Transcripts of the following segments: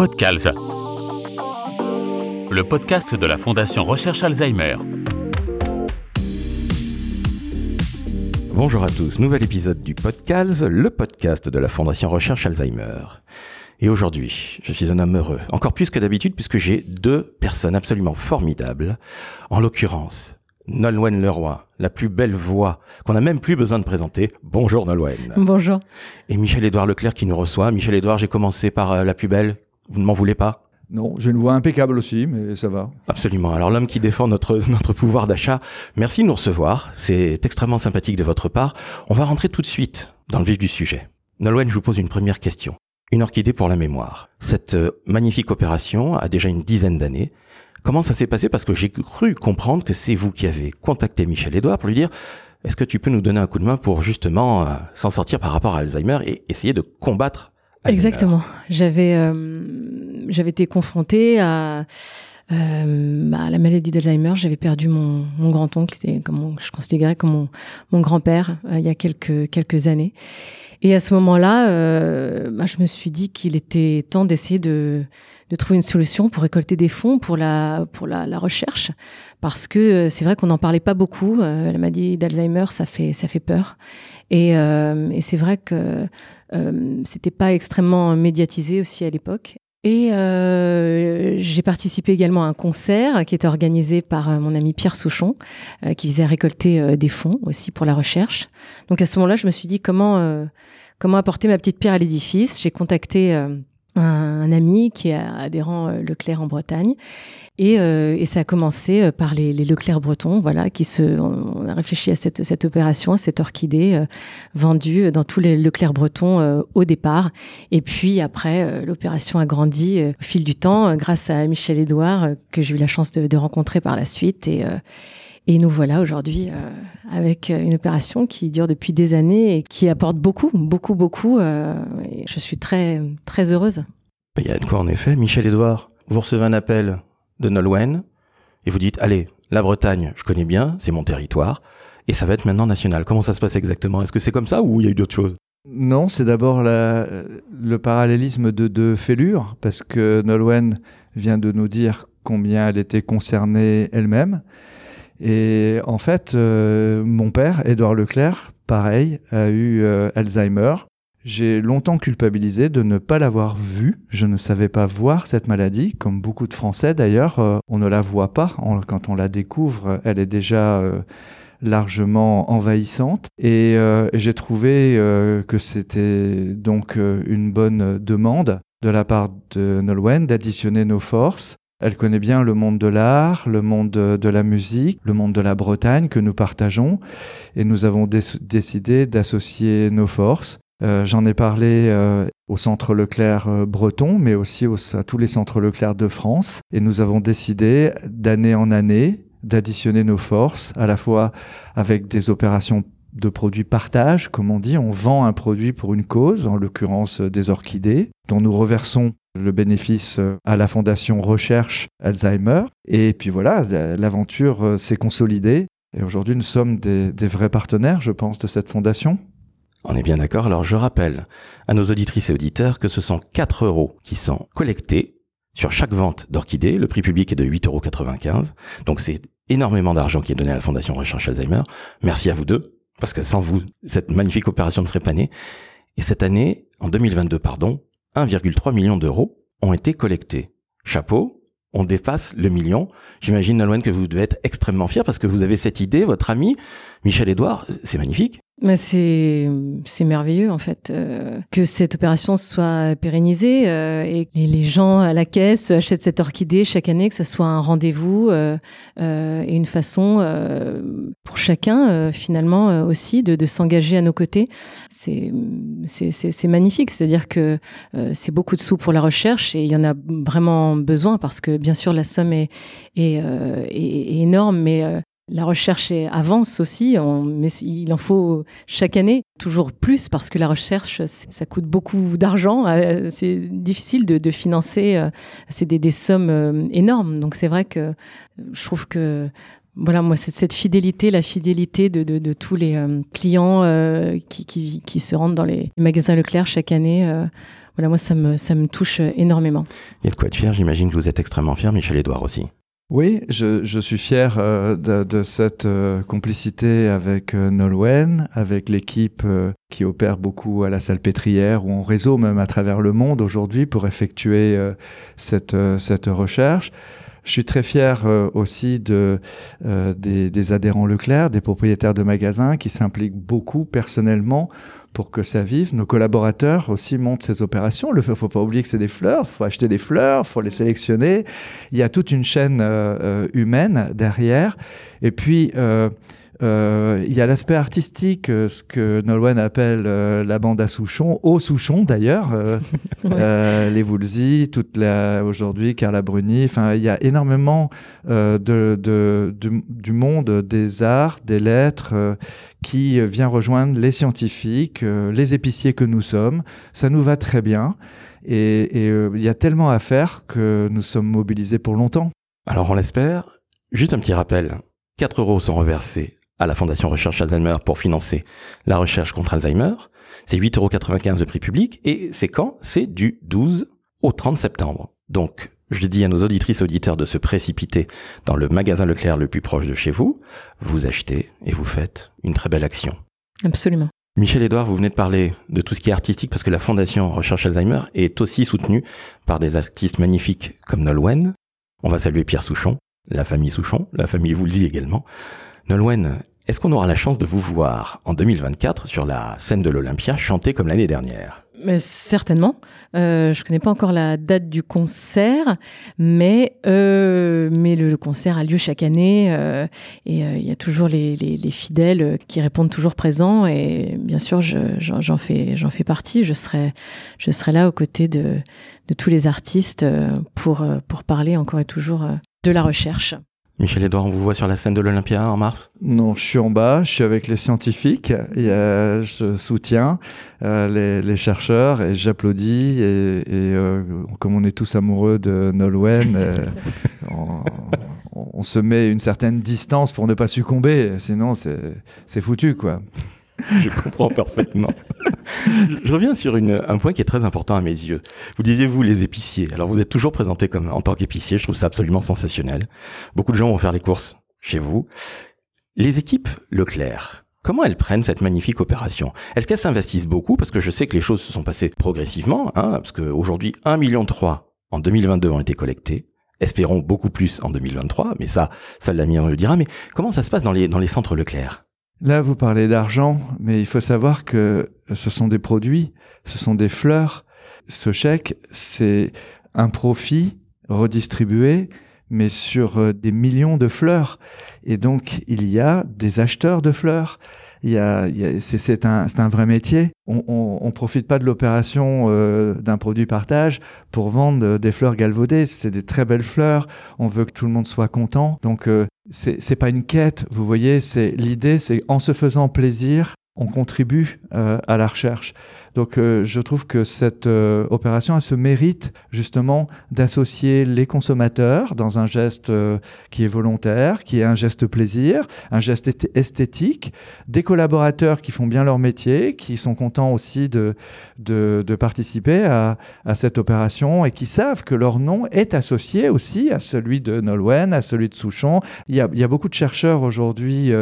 Podcals, le podcast de la Fondation Recherche Alzheimer. Bonjour à tous, nouvel épisode du Podcals, le podcast de la Fondation Recherche Alzheimer. Et aujourd'hui, je suis un homme heureux, encore plus que d'habitude puisque j'ai deux personnes absolument formidables. En l'occurrence, Nolwenn Leroy, la plus belle voix qu'on n'a même plus besoin de présenter. Bonjour Nolwenn. Bonjour. Et Michel-Édouard Leclerc qui nous reçoit. Michel-Édouard, j'ai commencé par euh, la plus belle. Vous ne m'en voulez pas? Non, j'ai une voix impeccable aussi, mais ça va. Absolument. Alors l'homme qui défend notre, notre pouvoir d'achat, merci de nous recevoir. C'est extrêmement sympathique de votre part. On va rentrer tout de suite dans le vif du sujet. Nolwenn, je vous pose une première question. Une orchidée pour la mémoire. Cette euh, magnifique opération a déjà une dizaine d'années. Comment ça s'est passé? Parce que j'ai cru comprendre que c'est vous qui avez contacté Michel Edouard pour lui dire est-ce que tu peux nous donner un coup de main pour justement euh, s'en sortir par rapport à Alzheimer et essayer de combattre Exactement. J'avais euh, j'avais été confrontée à euh, à la maladie d'Alzheimer. J'avais perdu mon, mon grand-oncle, qui était comme je considérais comme mon, mon grand-père euh, il y a quelques quelques années. Et à ce moment-là, euh, bah, je me suis dit qu'il était temps d'essayer de, de trouver une solution pour récolter des fonds pour la, pour la, la recherche. Parce que euh, c'est vrai qu'on n'en parlait pas beaucoup. Euh, la maladie d'Alzheimer, ça fait, ça fait peur. Et, euh, et c'est vrai que euh, c'était pas extrêmement médiatisé aussi à l'époque. Et euh, j'ai participé également à un concert qui était organisé par euh, mon ami Pierre Souchon, qui visait à récolter des fonds aussi pour la recherche. Donc à ce moment-là, je me suis dit comment comment apporter ma petite pierre à l'édifice. J'ai contacté un, un ami qui est adhérent euh, Leclerc en Bretagne. Et, euh, et ça a commencé euh, par les, Leclerc bretons, voilà, qui se, on a réfléchi à cette, opération, à cette orchidée vendue dans tous les Leclerc bretons au départ. Et puis après, l'opération a grandi au fil du temps, grâce à Michel Édouard, euh, que j'ai eu la chance de, de rencontrer par la suite. Et, et nous voilà aujourd'hui euh, avec euh, une opération qui dure depuis des années et qui apporte beaucoup, beaucoup, beaucoup. euh, et je suis très, très heureuse. Il y a de quoi en effet. Michel Edouard, vous recevez un appel de Nolwenn et vous dites allez, la Bretagne, je connais bien, c'est mon territoire et ça va être maintenant national. Comment ça se passe exactement? Est-ce que c'est comme ça ou il y a eu d'autres choses? Non, c'est d'abord le parallélisme de deux fêlures, parce que Nolwenn vient de nous dire combien elle était concernée elle-même. Et en fait, euh, mon père, Édouard Leclerc, pareil, a eu euh, Alzheimer. J'ai longtemps culpabilisé de ne pas l'avoir vu. Je ne savais pas voir cette maladie, comme beaucoup de Français d'ailleurs. euh, on ne la voit pas. Quand on la découvre, elle est déjà largement envahissante. Et j'ai trouvé que c'était donc une bonne demande de la part de Nolwenn d'additionner nos forces. Elle connaît bien le monde de l'art, le monde de, la musique, le monde de la Bretagne que nous partageons. Et nous avons dé- décidé d'associer nos forces. Euh, J'en ai parlé euh, au centre Leclerc euh, breton, mais aussi au- à tous les centres Leclerc de France. Et nous avons décidé d'année en année d'additionner nos forces, à la fois avec des opérations de produits partage, comme on dit, on vend un produit pour une cause, en l'occurrence des orchidées, dont nous reversons le bénéfice euh, à la Fondation Recherche Alzheimer. Et puis voilà, la- l'aventure euh, s'est consolidée. Et aujourd'hui, nous sommes des, des vrais partenaires, je pense, de cette fondation. On est bien d'accord. Alors je rappelle à nos auditrices et auditeurs que ce sont 4 euros qui sont collectés sur chaque vente d'orchidées. Le prix public est de 8,95 euros. Donc c'est énormément d'argent qui est donné à la Fondation Recherche Alzheimer. Merci à vous deux, parce que sans vous, cette magnifique opération ne serait pas née. Et cette année, en 2022, pardon, 1,3 million d'euros ont été collectés. Chapeau, on dépasse le million. J'imagine, Nolwenn, que vous devez être extrêmement fier parce que vous avez cette idée, votre ami, Michel Edouard, c'est magnifique. Mais c'est c'est merveilleux en fait euh, que cette opération soit pérennisée euh, et les gens à la caisse achètent cette orchidée chaque année, que ça soit un rendez-vous euh, euh, et une façon euh, pour chacun euh, finalement aussi de, de s'engager à nos côtés. C'est c'est c'est magnifique, c'est-à-dire que c'est beaucoup de sous pour la recherche et il y en a vraiment besoin parce que bien sûr la somme est est, est- est énorme, mais la recherche avance aussi, mais il en faut chaque année toujours plus parce que la recherche, ça coûte beaucoup d'argent. euh, C'est difficile de, financer, euh, c'est des, sommes euh, énormes. Donc c'est vrai que je trouve que voilà, moi, cette fidélité, la fidélité de, tous les clients qui, se rendent dans les magasins Leclerc chaque année. voilà, moi, ça me touche énormément. Il y a de quoi être fier. J'imagine que vous êtes extrêmement fier, Michel Edouard aussi. Oui, je, je suis fier euh, de, de, cette euh, complicité avec euh, Nolwenn, avec l'équipe euh, qui opère beaucoup à la Salpêtrière ou en réseau même à travers le monde aujourd'hui pour effectuer euh, cette, cette recherche. Je suis très fier aussi de, des, des adhérents Leclerc, des propriétaires de magasins qui s'impliquent beaucoup personnellement pour que ça vive. Nos collaborateurs aussi montent ces opérations. Il ne faut pas oublier que c'est des fleurs, il faut acheter des fleurs, il faut les sélectionner. Il y a toute une chaîne euh, euh humaine derrière. Et puis, euh, euh, il y a l'aspect artistique, euh, ce que Nolwenn appelle euh, la bande à Souchon, au Souchon d'ailleurs, euh, ouais. les Woolsey, toute la aujourd'hui Carla Bruni. Enfin, il y a énormément de, de, du, du, monde des arts, des lettres qui vient rejoindre les scientifiques, les épiciers que nous sommes. Ça nous va très bien. Et, et il y a tellement à faire que nous sommes mobilisés pour longtemps. Alors on l'espère. Juste un petit rappel. 4 euros sont reversés à la Fondation Recherche Alzheimer pour financer la recherche contre Alzheimer. C'est 8,95€ de prix public et c'est quand? C'est du 12 au 30 septembre. Donc, je dis à nos auditrices et auditeurs de se précipiter dans le magasin Leclerc le plus proche de chez vous. Vous achetez et vous faites une très belle action. Absolument. Michel Edouard, vous venez de parler de tout ce qui est artistique parce que la Fondation Recherche Alzheimer est aussi soutenue par des artistes magnifiques comme Nolwenn. On va saluer Pierre Souchon, la famille Souchon, la famille Woolsey également. Nolwenn, est-ce qu'on aura la chance de vous voir en 2024 sur la scène de l'Olympia chanter comme l'année dernière? Mais certainement. Euh, je connais pas encore la date du concert, mais euh, mais le, concert a lieu chaque année euh, et il y a toujours les, les, les, fidèles qui répondent toujours présents et bien sûr j'en fais fais partie. Je serai je serai là aux côtés de de tous les artistes pour pour parler encore et toujours de la recherche. Michel Edouard, on vous voit sur la scène de l'Olympia en mars? Non, je suis en bas, je suis avec les scientifiques, et, euh, je soutiens euh, les, les, chercheurs et j'applaudis. Et, et euh, comme on est tous amoureux de Nolwenn, on, on, se met une certaine distance pour ne pas succomber, sinon c'est foutu quoi. Je comprends parfaitement. je reviens sur une, un point qui est très important à mes yeux. Vous disiez, vous, les épiciers. Alors, vous êtes toujours présenté comme en tant qu'épicier. Je trouve ça absolument sensationnel. Beaucoup de gens vont faire les courses chez vous. Les équipes Leclerc, comment elles prennent cette magnifique opération? Est-ce qu'elles s'investissent beaucoup? Parce que je sais que les choses se sont passées progressivement. Hein, parce qu'aujourd'hui, 1,3 million en 2022 ont été collectés. Espérons beaucoup plus en 2023, mais ça, ça l'avenir le dira. Mais comment ça se passe dans les, dans les centres Leclerc? Là, vous parlez d'argent, mais il faut savoir que ce sont des produits, ce sont des fleurs. Ce chèque, c'est un profit redistribué, mais sur des millions de fleurs. Et donc, il y a des acheteurs de fleurs. Il y a, il y a c'est un, un vrai métier. On, on profite pas de l'opération euh, d'un produit partage pour vendre des fleurs galvaudées. C'est des très belles fleurs. On veut que tout le monde soit content. Donc euh, c'est pas une quête. Vous voyez, c'est l'idée, c'est en se faisant plaisir, on contribue euh, à la recherche. Donc euh, je trouve que cette euh, opération elle se mérite justement d'associer les consommateurs dans un geste qui est volontaire, qui est un geste plaisir, un geste esthétique, des collaborateurs qui font bien leur métier, qui sont contents aussi de, de, de participer à, à, cette opération et qui savent que leur nom est associé aussi à celui de Nolwenn, à celui de Souchon. Il y a, il y a beaucoup de chercheurs aujourd'hui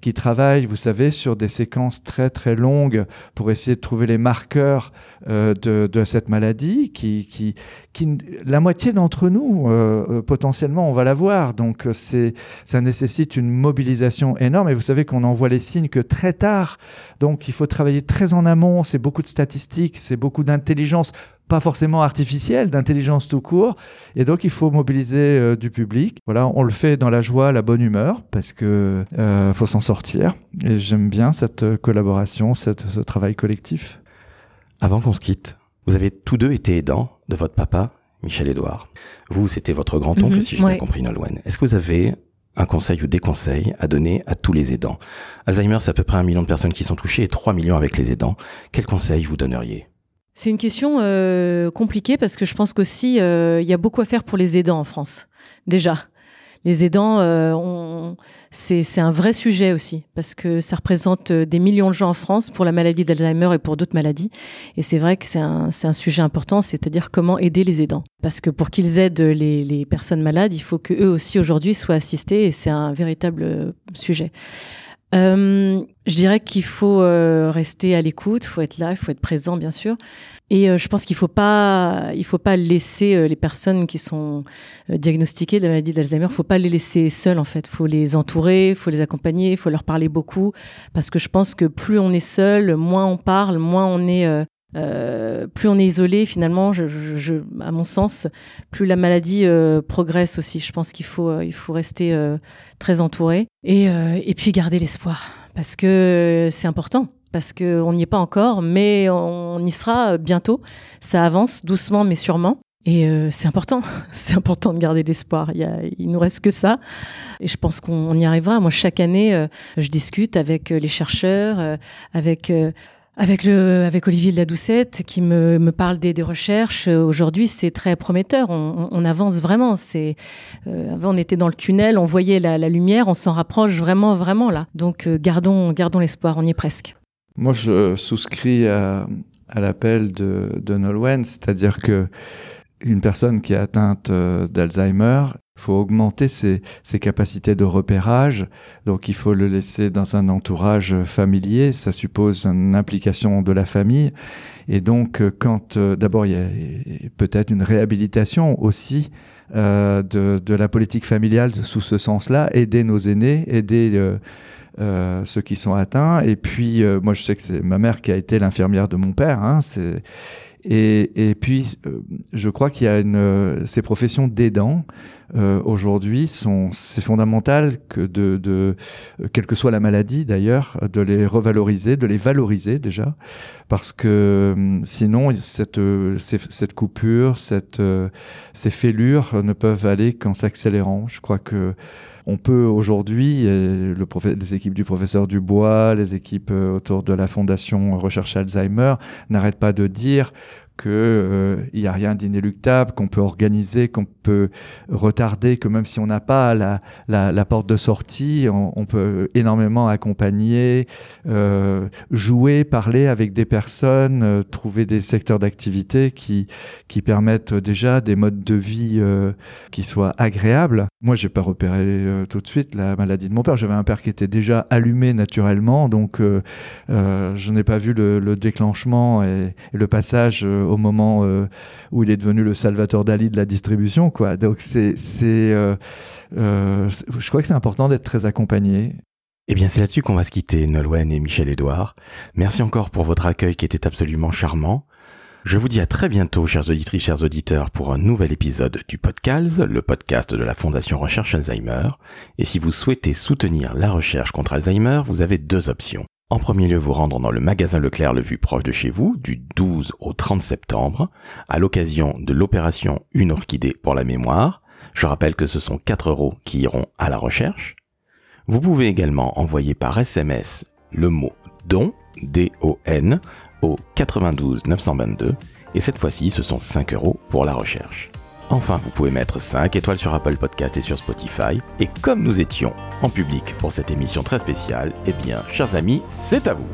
qui travaillent, vous savez, sur des séquences très très longues pour essayer de trouver les marqueurs euh, de, cette maladie qui, qui, qui la moitié d'entre nous euh, potentiellement on va l'avoir donc c'est ça nécessite une mobilisation énorme. Et vous savez qu'on en voit les signes que très tard. Donc il faut travailler très en amont. C'est beaucoup de statistiques c'est beaucoup d'intelligence pas forcément artificielle, d'intelligence tout court. Et donc, il faut mobiliser euh, du public. Voilà, on le fait dans la joie, la bonne humeur, parce que euh, faut s'en sortir. Et j'aime bien cette collaboration, cette, ce travail collectif. Avant qu'on se quitte, vous avez tous deux été aidants de votre papa, Michel Edouard. Vous, c'était votre grand-oncle, mmh, si j'ai ouais. bien compris, Nolwenn. Est-ce que vous avez un conseil ou des conseils à donner à tous les aidants? Alzheimer, c'est à peu près un million de personnes qui sont touchées et 3 millions avec les aidants. Quels conseils vous donneriez? C'est une question euh, compliquée parce que je pense qu'aussi, euh, il y a beaucoup à faire pour les aidants en France. Déjà les aidants, euh, c'est un vrai sujet aussi, parce que ça représente euh, des millions de gens en France pour la maladie d'Alzheimer et pour d'autres maladies. Et c'est vrai que c'est un, un, sujet important, c'est-à-dire comment aider les aidants. Parce que pour qu'ils aident les, les, personnes malades, il faut qu'eux aussi aujourd'hui soient assistés, et c'est un véritable euh, sujet. Euh, je dirais qu'il faut euh, rester à l'écoute, il faut être là, il faut être présent, bien sûr. Et euh, je pense qu'il faut pas, il faut pas laisser les personnes qui sont diagnostiquées de la maladie d'Alzheimer, faut pas les laisser seules en fait. Faut les entourer, faut les accompagner, faut leur parler beaucoup, parce que je pense que plus on est seul, moins on parle, moins on est euh, plus on est isolé, finalement, je, je, à mon sens, plus la maladie euh, progresse aussi. Je pense qu'il faut, il faut rester très entouré et, et puis garder l'espoir, parce que c'est important parce qu'on n'y est pas encore, mais on y sera bientôt. Ça avance doucement, mais sûrement. Et euh, c'est important, c'est important de garder l'espoir. Il, y il nous reste que ça, et je pense qu'on y arrivera. Moi, chaque année, euh, je discute avec euh, les chercheurs, avec avec Olivier de la Doucette qui me, parle des, recherches. Aujourd'hui, c'est très prometteur. On, avance vraiment. C'est avant on était dans le tunnel, on voyait la, lumière, on s'en rapproche vraiment vraiment là. Donc gardons gardons l'espoir. On y est presque. Moi, je souscris à, l'appel de, de Nolwenn, c'est-à-dire que une personne qui est atteinte euh, d'Alzheimer, faut augmenter ses, ses, capacités de repérage. Donc, il faut le laisser dans un entourage familier. Ça suppose une implication de la famille. Et donc, euh, quand euh, d'abord il y a peut-être une réhabilitation aussi euh, de, de, la politique familiale sous ce sens-là, aider nos aînés, aider euh, euh, ceux qui sont atteints. Et puis, euh, moi, je sais que c'est ma mère qui a été l'infirmière de mon père. Hein, et, et, puis, euh, je crois qu'il y a une, euh, ces professions d'aidants euh, aujourd'hui sont c'est fondamental que de, de quelle que soit la maladie d'ailleurs, de les revaloriser, de les valoriser déjà, parce que sinon cette cette coupure, cette ces fêlures ne peuvent aller qu'en s'accélérant. Je crois que on peut aujourd'hui, le les équipes du professeur Dubois, les équipes euh, autour de la Fondation Recherche Alzheimer n'arrêtent pas de dire qu'il euh, n'y a rien d'inéluctable, qu'on peut organiser, qu'on peut retarder, que même si on n'a pas la, porte de sortie, on, peut énormément accompagner, euh, jouer, parler avec des personnes, euh, trouver des secteurs d'activité qui, qui permettent déjà des modes de vie qui soient agréables. Moi, j'ai pas repéré tout de suite la maladie de mon père. J'avais un père qui était déjà allumé naturellement, donc je n'ai pas vu le, le déclenchement et, le passage au moment où il est devenu le Salvatore Dali de la distribution quoi. Donc c'est, euh, euh, je crois que c'est important d'être très accompagné. Eh bien, c'est là-dessus qu'on va se quitter, Nolwenn et Michel Edouard. Merci encore pour votre accueil qui était absolument charmant. Je vous dis à très bientôt, chers auditrices, chers auditeurs, pour un nouvel épisode du podcast, le podcast de la Fondation Recherche Alzheimer. Et si vous souhaitez soutenir la recherche contre Alzheimer, vous avez deux options. En premier lieu, vous rendre dans le magasin Leclerc le plus proche de chez vous, du 12 au 30 septembre, à l'occasion de l'opération Une orchidée pour la mémoire. Je rappelle que ce sont 4 euros qui iront à la recherche. Vous pouvez également envoyer par SMS le mot don, D-O-N, au 92 922, et cette fois-ci, ce sont 5 euros pour la recherche. Enfin, vous pouvez mettre 5 étoiles sur Apple Podcast et sur Spotify. Et comme nous étions en public pour cette émission très spéciale, eh bien, chers amis, c'est à vous.